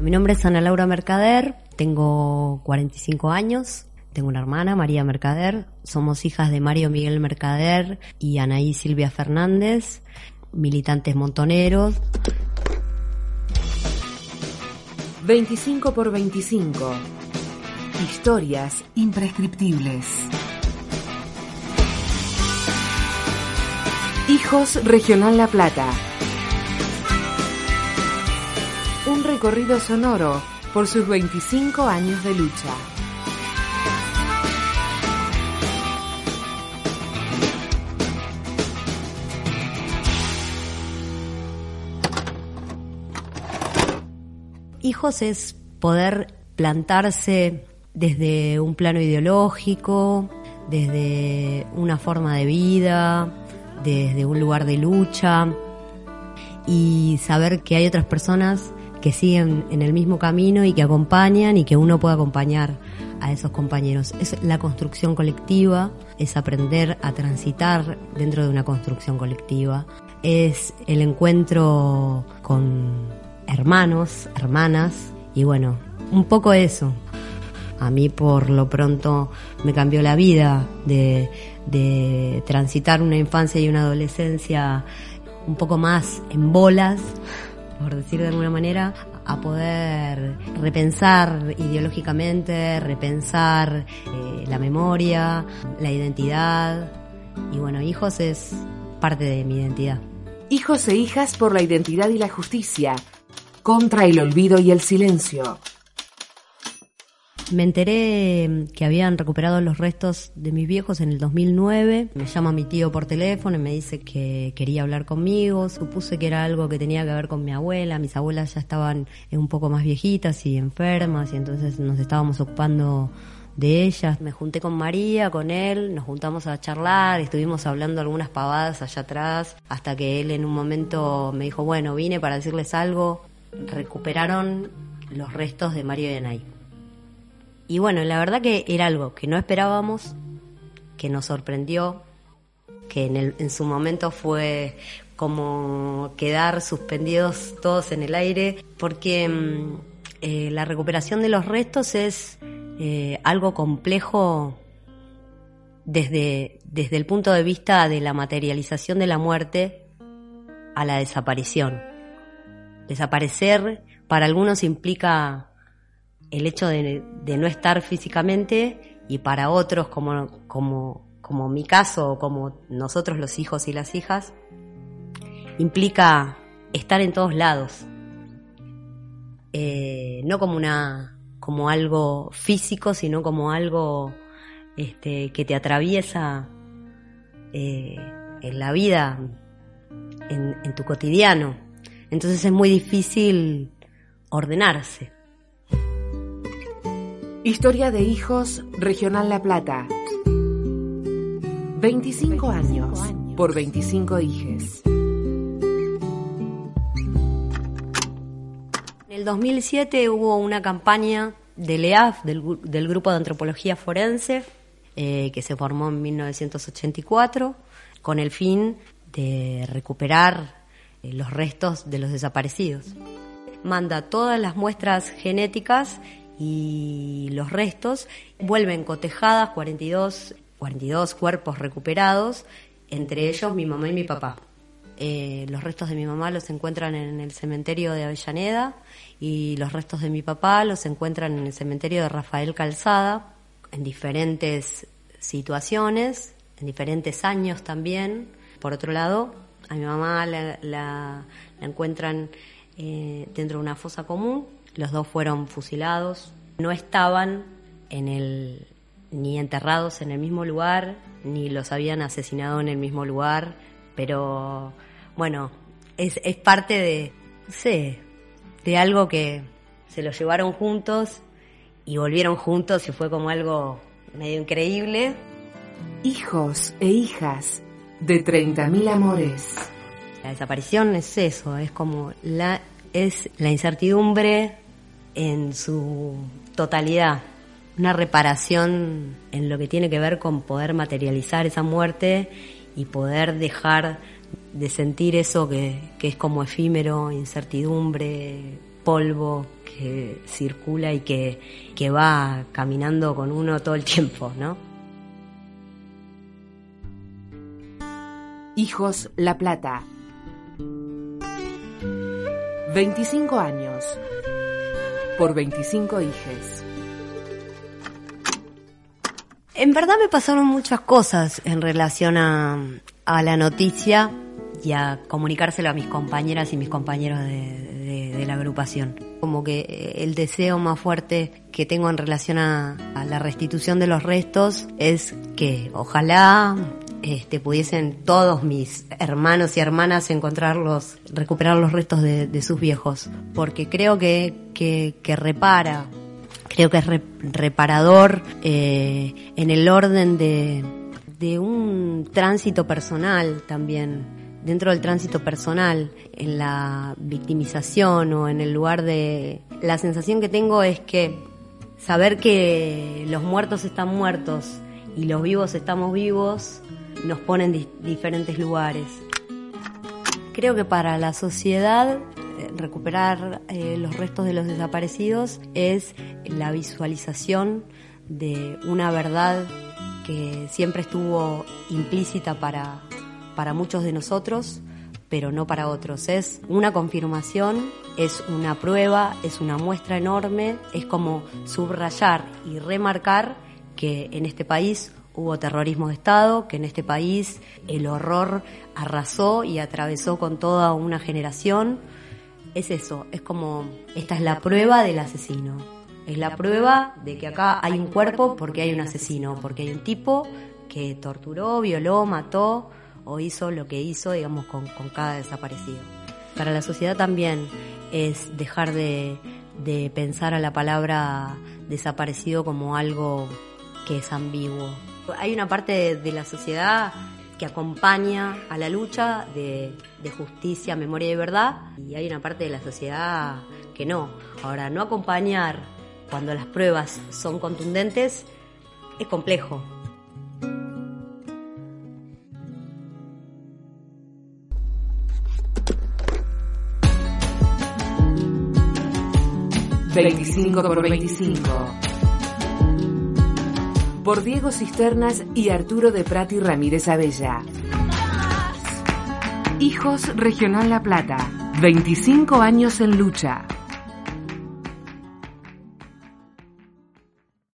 Mi nombre es Ana Laura Mercader, tengo 45 años, tengo una hermana, María Mercader, somos hijas de Mario Miguel Mercader y Anaí Silvia Fernández, militantes montoneros. 25 por 25. Historias imprescriptibles. Hijos Regional La Plata. Un recorrido sonoro por sus 25 años de lucha. Hijos es poder plantarse desde un plano ideológico, desde una forma de vida, desde un lugar de lucha y saber que hay otras personas siguen en el mismo camino y que acompañan y que uno puede acompañar a esos compañeros. Es la construcción colectiva, es aprender a transitar dentro de una construcción colectiva, es el encuentro con hermanos, hermanas y bueno, un poco eso. A mí por lo pronto me cambió la vida de, de transitar una infancia y una adolescencia un poco más en bolas, por decir de alguna manera, a poder repensar ideológicamente, repensar eh, la memoria, la identidad. Y bueno, hijos es parte de mi identidad. Hijos e hijas por la identidad y la justicia, contra el olvido y el silencio. Me enteré que habían recuperado los restos de mis viejos en el 2009. Me llama mi tío por teléfono y me dice que quería hablar conmigo. Supuse que era algo que tenía que ver con mi abuela. Mis abuelas ya estaban un poco más viejitas y enfermas y entonces nos estábamos ocupando de ellas. Me junté con María, con él, nos juntamos a charlar, estuvimos hablando algunas pavadas allá atrás, hasta que él en un momento me dijo, bueno, vine para decirles algo. Recuperaron los restos de Mario y Anay. Y bueno, la verdad que era algo que no esperábamos, que nos sorprendió, que en, el, en su momento fue como quedar suspendidos todos en el aire, porque mm, eh, la recuperación de los restos es eh, algo complejo desde, desde el punto de vista de la materialización de la muerte a la desaparición. Desaparecer para algunos implica el hecho de, no estar físicamente y para otros, como, como, como mi caso o como nosotros los hijos y las hijas, implica estar en todos lados. Eh, no como una como algo físico, sino como algo este, que te atraviesa eh, en la vida, en, en tu cotidiano. Entonces es muy difícil ordenarse. Historia de hijos Regional La Plata. 25 años por 25 hijes. En el 2007 hubo una campaña del EAF, del, Grupo de Antropología Forense, eh, que se formó en 1984, con el fin de recuperar eh, los restos de los desaparecidos. Manda todas las muestras genéticas y los restos vuelven cotejadas 42, 42 cuerpos recuperados, entre ellos mi mamá y mi papá. Eh, los restos de mi mamá los encuentran en el cementerio de Avellaneda y los restos de mi papá los encuentran en el cementerio de Rafael Calzada, en diferentes situaciones, en diferentes años también. Por otro lado, a mi mamá la, encuentran eh, dentro de una fosa común los dos fueron fusilados. No estaban en el, ni enterrados en el mismo lugar, ni los habían asesinado en el mismo lugar, pero bueno, es, es parte de, no sé, de algo que se los llevaron juntos y volvieron juntos y fue como algo medio increíble. Hijos e hijas de 30.000 amores. La desaparición es eso, es como la es la incertidumbre en su totalidad, una reparación en lo que tiene que ver con poder materializar esa muerte y poder dejar de sentir eso que, es como efímero, incertidumbre, polvo que circula y que, que va caminando con uno todo el tiempo, ¿no? Hijos La Plata. 25 años. Por 25 hijes. En verdad me pasaron muchas cosas en relación a, la noticia y a comunicárselo a mis compañeras y mis compañeros de, la agrupación. Como que eh, el deseo más fuerte que tengo en relación a la restitución de los restos es que ojalá este, pudiesen todos mis hermanos y hermanas encontrarlos, recuperar los restos de, sus viejos, porque creo que, que, que repara, creo que es reparador eh, en el orden de, de un tránsito personal también. Dentro del tránsito personal, en la victimización o en el lugar de... La sensación que tengo es que saber que los muertos están muertos y los vivos estamos vivos nos pone en diferentes lugares. Creo que para la sociedad eh, recuperar eh, los restos de los desaparecidos es la visualización de una verdad que siempre estuvo implícita para, para muchos de nosotros, pero no para otros. Es una confirmación, es una prueba, es una muestra enorme, es como subrayar y remarcar que en este país hubo terrorismo de Estado, que en este país el horror arrasó y atravesó con toda una generación. Es eso, es como, esta es la prueba del asesino. Es la prueba de que acá hay un cuerpo porque hay un asesino, porque hay un tipo que torturó, violó, mató, o hizo lo que hizo, digamos, con, cada desaparecido. Para la sociedad también es dejar de, de pensar a la palabra desaparecido como algo que es ambiguo. Hay una parte de, la sociedad que acompaña a la lucha de, de, justicia, memoria y verdad, y hay una parte de la sociedad que no. Ahora, no acompañar cuando las pruebas son contundentes es complejo, 25 por 25. Por Diego Cisternas y Arturo de Prati Ramírez Abella. Hijos Regional La Plata. 25 años en lucha.